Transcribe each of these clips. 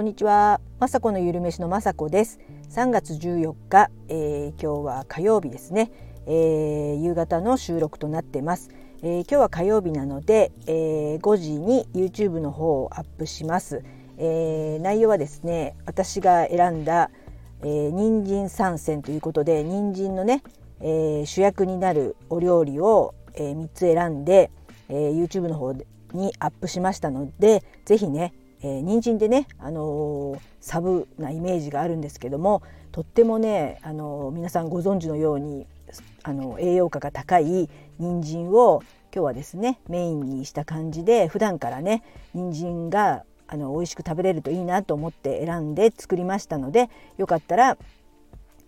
こんにちは、まさこのゆるめしのまさこです。3月14日、えー、今日は火曜日ですね、えー、夕方の収録となってます、えー、今日は火曜日なので、え5時に YouTube の方をアップします、え内容はですね私が選んだ、えー、人参参戦ということで人参のね、え主役になるお料理を、え3つ選んで、え YouTube の方にアップしましたのでぜひねえー、人参でね、あのー、サブなイメージがあるんですけどもとってもね、あのー、皆さんご存知のように、あの栄養価が高い人参を今日はですねメインにした感じで普段からね人参があの美味しく食べれるといいなと思って選んで作りましたのでよかったら、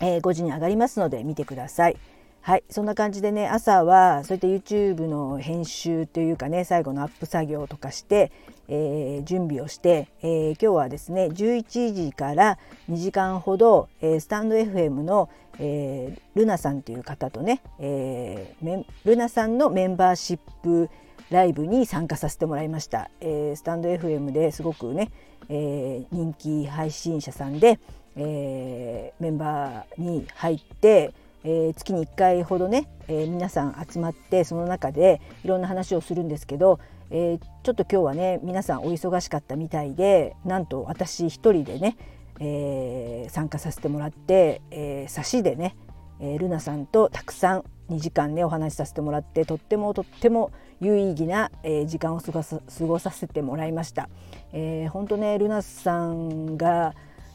え、5時に上がりますので見てください。はいそんな感じでね朝はそういった YouTube の編集というかね最後のアップ作業とかして、えー、準備をして、えー、今日はですね11時から2時間ほど、えー、スタンド FM の、えルナさんという方とね、えルナさんのメンバーシップライブに参加させてもらいました、えスタンド FM ですごくね、え人気配信者さんで、えメンバーに入ってえー、月に1回ほどね、えー、皆さん集まってその中でいろんな話をするんですけど、えー、ちょっと今日はね皆さんお忙しかったみたいでなんと私一人でね、え参加させてもらって、え差しでね、えルナさんとたくさん2時間ねお話しさせてもらってとってもとっても有意義な、え時間を過ごさせてもらいました。えー、本当ねルナさんが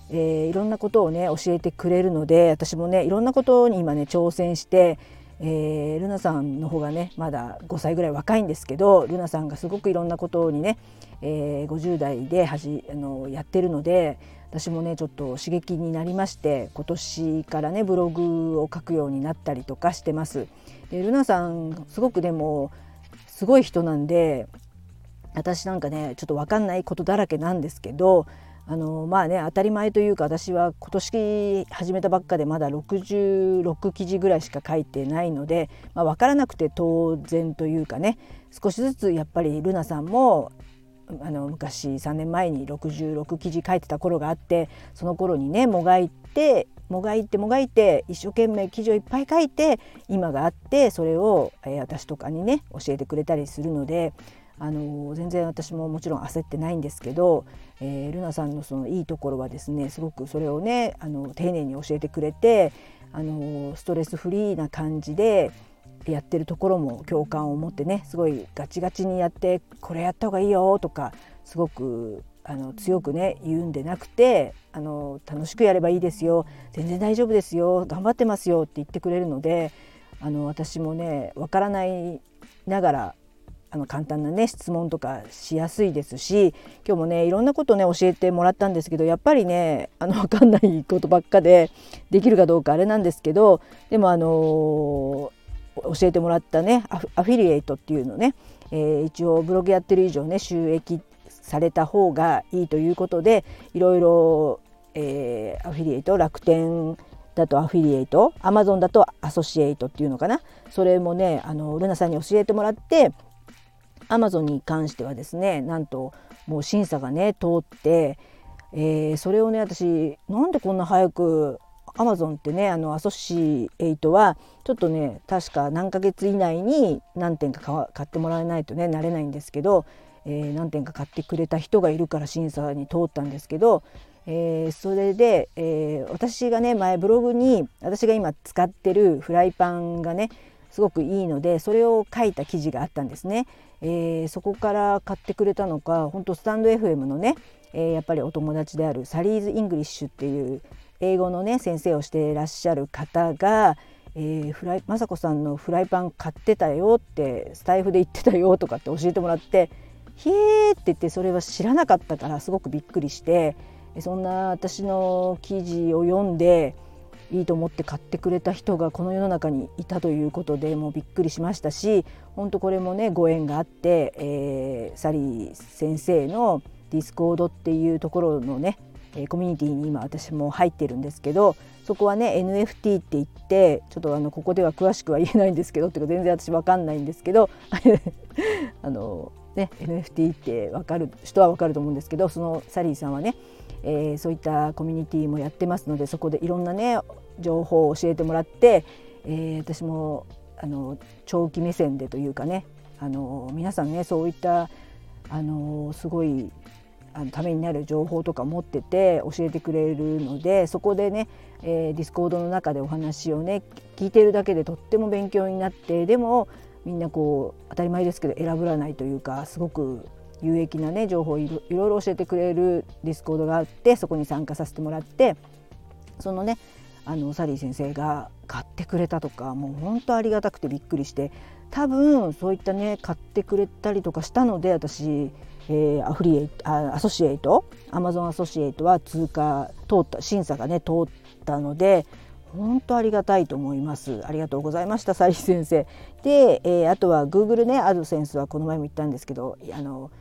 えー、いろんなことをね教えてくれるので私もねいろんなことに今ね挑戦して、えー、ルナさんの方がねまだ5歳ぐらい若いんですけどルナさんがすごくいろんなことにね、えー、50代ではじあのやってるので私もねちょっと刺激になりまして今年からねブログを書くようになったりとかしてます。でルナさんすごくでもすごい人なんで私なんかねちょっと分かんないことだらけなんですけどあのまあね当たり前というか私は今年始めたばっかでまだ66記事ぐらいしか書いてないので、まあ、分からなくて当然というかね少しずつやっぱりルナさんもあの昔3年前に66記事書いてた頃があってその頃にねもがいてもがいてもがいて一生懸命記事をいっぱい書いて今があってそれを、えー、私とかにね教えてくれたりするのであの全然私ももちろん焦ってないんですけど、えー、ルナさんのそのいいところはですねすごくそれをねあの丁寧に教えてくれてあのストレスフリーな感じでやってるところも共感を持ってねすごいガチガチにやってこれやった方がいいよとかすごくあの強くね言うんでなくてあの楽しくやればいいですよ全然大丈夫ですよ頑張ってますよって言ってくれるのであの私もねわからないながらあの簡単なね質問とかしやすいですし今日もねいろんなことね教えてもらったんですけどやっぱりねあの分かんないことばっかでできるかどうかあれなんですけどでもあのー、教えてもらったねアフィリエイトっていうのね、えー、一応ブログやってる以上ね収益された方がいいということでいろいろ、えー、アフィリエイト楽天だとアフィリエイトアマゾンだとアソシエイトっていうのかな。それもねあのルナさんに教えてもらってアマゾンに関してはですねなんともう審査がね通って、えー、それをね私なんでこんな早くアマゾンってねあのアソシエイトはちょっとね確か何ヶ月以内に何点か買ってもらえないとねなれないんですけど、えー、何点か買ってくれた人がいるから審査に通ったんですけど、えー、それで、えー、私がね前ブログに私が今使ってるフライパンがねすごくいいのでそれを書いた記事があったんですね。えー、そこから買ってくれたのか本当スタンド FM のね、えー、やっぱりお友達であるサリーズ・イングリッシュっていう英語のね先生をしていらっしゃる方が、えー、フライ雅子さんのフライパン買ってたよってスタイフで言ってたよとかって教えてもらって「ひえ」って言ってそれは知らなかったからすごくびっくりしてそんな私の記事を読んでいいと思って買ってくれた人がこの世の中にいたということでもうびっくりしましたし本当これもねご縁があって、えー、サリー先生のディスコードっていうところのねコミュニティに今私も入ってるんですけどそこはね NFT って言ってちょっとあのここでは詳しくは言えないんですけどっていうか全然私分かんないんですけど あのね NFT って分かる人は分かると思うんですけどそのサリーさんはねえー、そういったコミュニティもやってますのでそこでいろんなね情報を教えてもらって、えー、私もあの長期目線でというかねあの皆さんねそういったあのすごいあのためになる情報とか持ってて教えてくれるのでそこでね、えー、ディスコードの中でお話をね聞いてるだけでとっても勉強になってでもみんなこう当たり前ですけど偉ぶらないというかすごく有益なね情報をいろいろ教えてくれるディスコードがあってそこに参加させてもらってそのねあのサリー先生が買ってくれたとかもう本当ありがたくてびっくりして多分そういったね買ってくれたりとかしたので私、えー、アフリエイトあアソシエイトアマゾンアソシエイトは通過通った審査がね通ったので本当ありがたいと思います。ありがとうございました、サリ先生。で、えー、あとは Google ね、アドセンスはこの前も言ったんですけど、あの、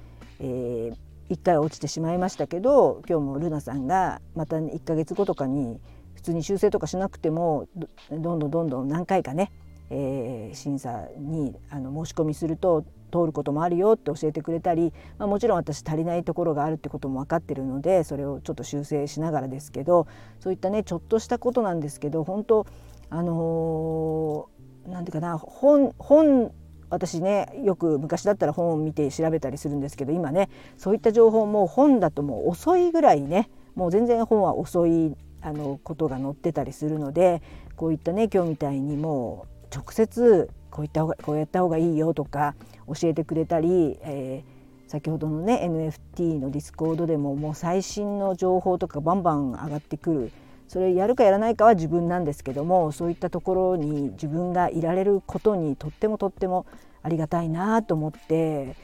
えー、1回落ちてしまいましたけど、今日もルナさんがまた1ヶ月後とかに普通に修正とかしなくてもどんどんどんどん何回かねえー、審査にあの申し込みすると通ることもあるよって教えてくれたり、まあ、もちろん私足りないところがあるってことも分かってるのでそれをちょっと修正しながらですけどそういったねちょっとしたことなんですけど本当あのー、なんていうかな本本私ねよく昔だったら本を見て調べたりするんですけど今ねそういった情報も本だともう遅いぐらいねもう全然本は遅いあのことが載ってたりするのでこういったね今日みたいにもう直接こういった方がこうやった方がいいよとか教えてくれたり、えー、先ほどのね NFT のディスコードでももう最新の情報とかバンバン上がってくる。それやるかやらないかは自分なんですけどもそういったところに自分がいられることにとってもとってもありがたいなと思って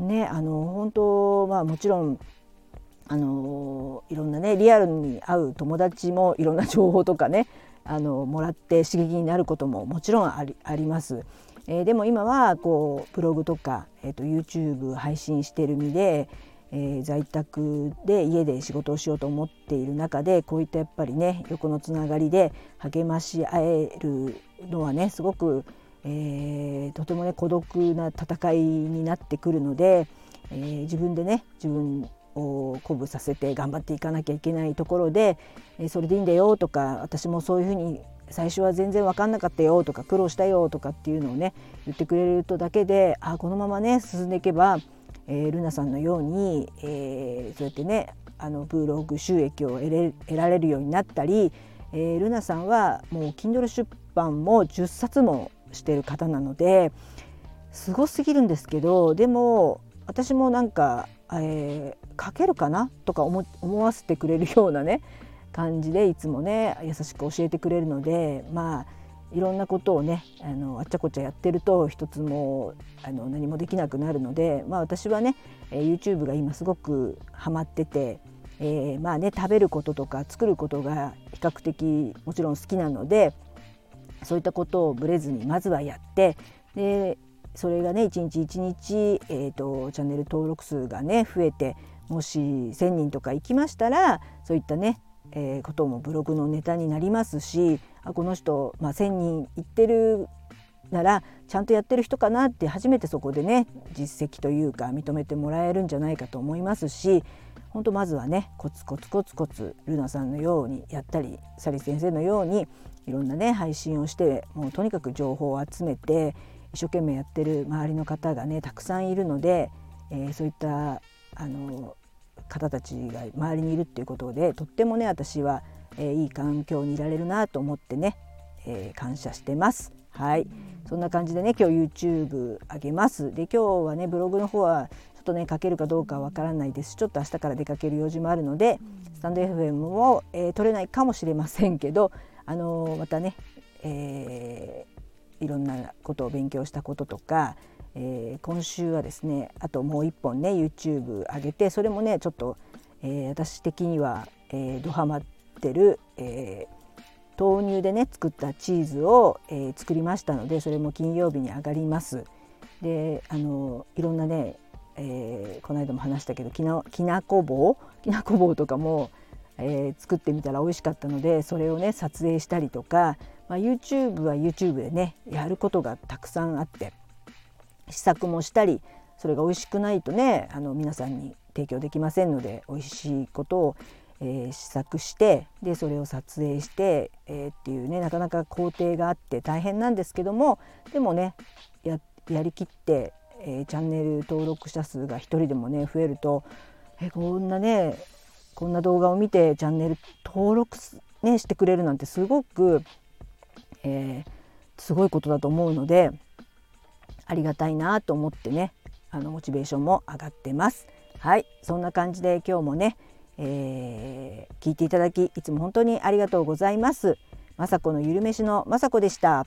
ねあの本当まあもちろんあのいろんなねリアルに会う友達もいろんな情報とかねあのもらって刺激になることももちろんありあります。えー、でも今はこうブログとか、えーと、YouTube 配信してる身で、えー、在宅で家で仕事をしようと思っている中でこういったやっぱりね横のつながりで励まし合えるのはねすごく、えー、とてもね孤独な戦いになってくるので、えー、自分でね自分を鼓舞させて頑張っていかなきゃいけないところで、えそれでいいんだよとか私もそういうふうに最初は全然分かんなかったよとか苦労したよとかっていうのをね言ってくれるとだけであこのままね進んでいけば、えー、ルナさんのように、えー、そうやってねあのブログ収益を得られるようになったり、えー、ルナさんはもう Kindle 出版も10冊もしてる方なのですごすぎるんですけどでも私もなんか、えー、書けるかなとか思わせてくれるようなね感じでいつもね優しく教えてくれるのでまあいろんなことをねあのあっちゃこっちゃやってると一つもあの何もできなくなるので、まあ、私はね、えー、YouTube が今すごくハマってて、えー、まあね食べることとか作ることが比較的もちろん好きなのでそういったことをぶれずにまずはやってでそれがね一日一日、えーと、チャンネル登録数がね増えてもし1,000人とか行きましたらそういったね、えー、こともブログのネタになりますしあこの人、まあ、1,000人行ってるならちゃんとやってる人かなって初めてそこでね実績というか認めてもらえるんじゃないかと思いますし本当まずはねコツコツコツコツルナさんのようにやったりサリ先生のようにいろんなね配信をしてもうとにかく情報を集めて一生懸命やってる周りの方がねたくさんいるので、えー、そういったあの方たちが周りにいるっていうことでとってもね私は、えー、いい環境にいられるなと思ってね、えー、感謝してます。はい、そんな感じでね今日 YouTube 上げます。で今日はねブログの方はちょっとね書けるかどうかわからないですちょっと明日から出かける用事もあるのでスタンド FM も、えー、取れないかもしれませんけど、あのまたね、えー、いろんなことを勉強したこととか、えー、今週はですねあともう一本ね YouTube 上げてそれもねちょっと、えー、私的には、えー、ドハマってる、えー、豆乳でね作ったチーズを、え、作りましたのでそれも金曜日に上がります。であのいろんなね、え、この間も話したけどきなきなこ棒きなこ棒とかも、え、作ってみたら美味しかったのでそれをね撮影したりとかまあ、YouTube は YouTube でねやることがたくさんあって試作もしたりそれが美味しくないとねあの皆さんに提供できませんので美味しいことを、えー、試作してでそれを撮影して、えー、っていうねなかなか工程があって大変なんですけどもでもねやりきって、えー、チャンネル登録者数が1人でもね増えるとえこんなねこんな動画を見てチャンネル登録、ね、してくれるなんてすごく、えすごいことだと思うのでありがたいなと思ってねあのモチベーションも上がってます。はいそんな感じで今日もねえー、聞いていただきいつも本当にありがとうございます。雅子のゆるめしの雅子でした。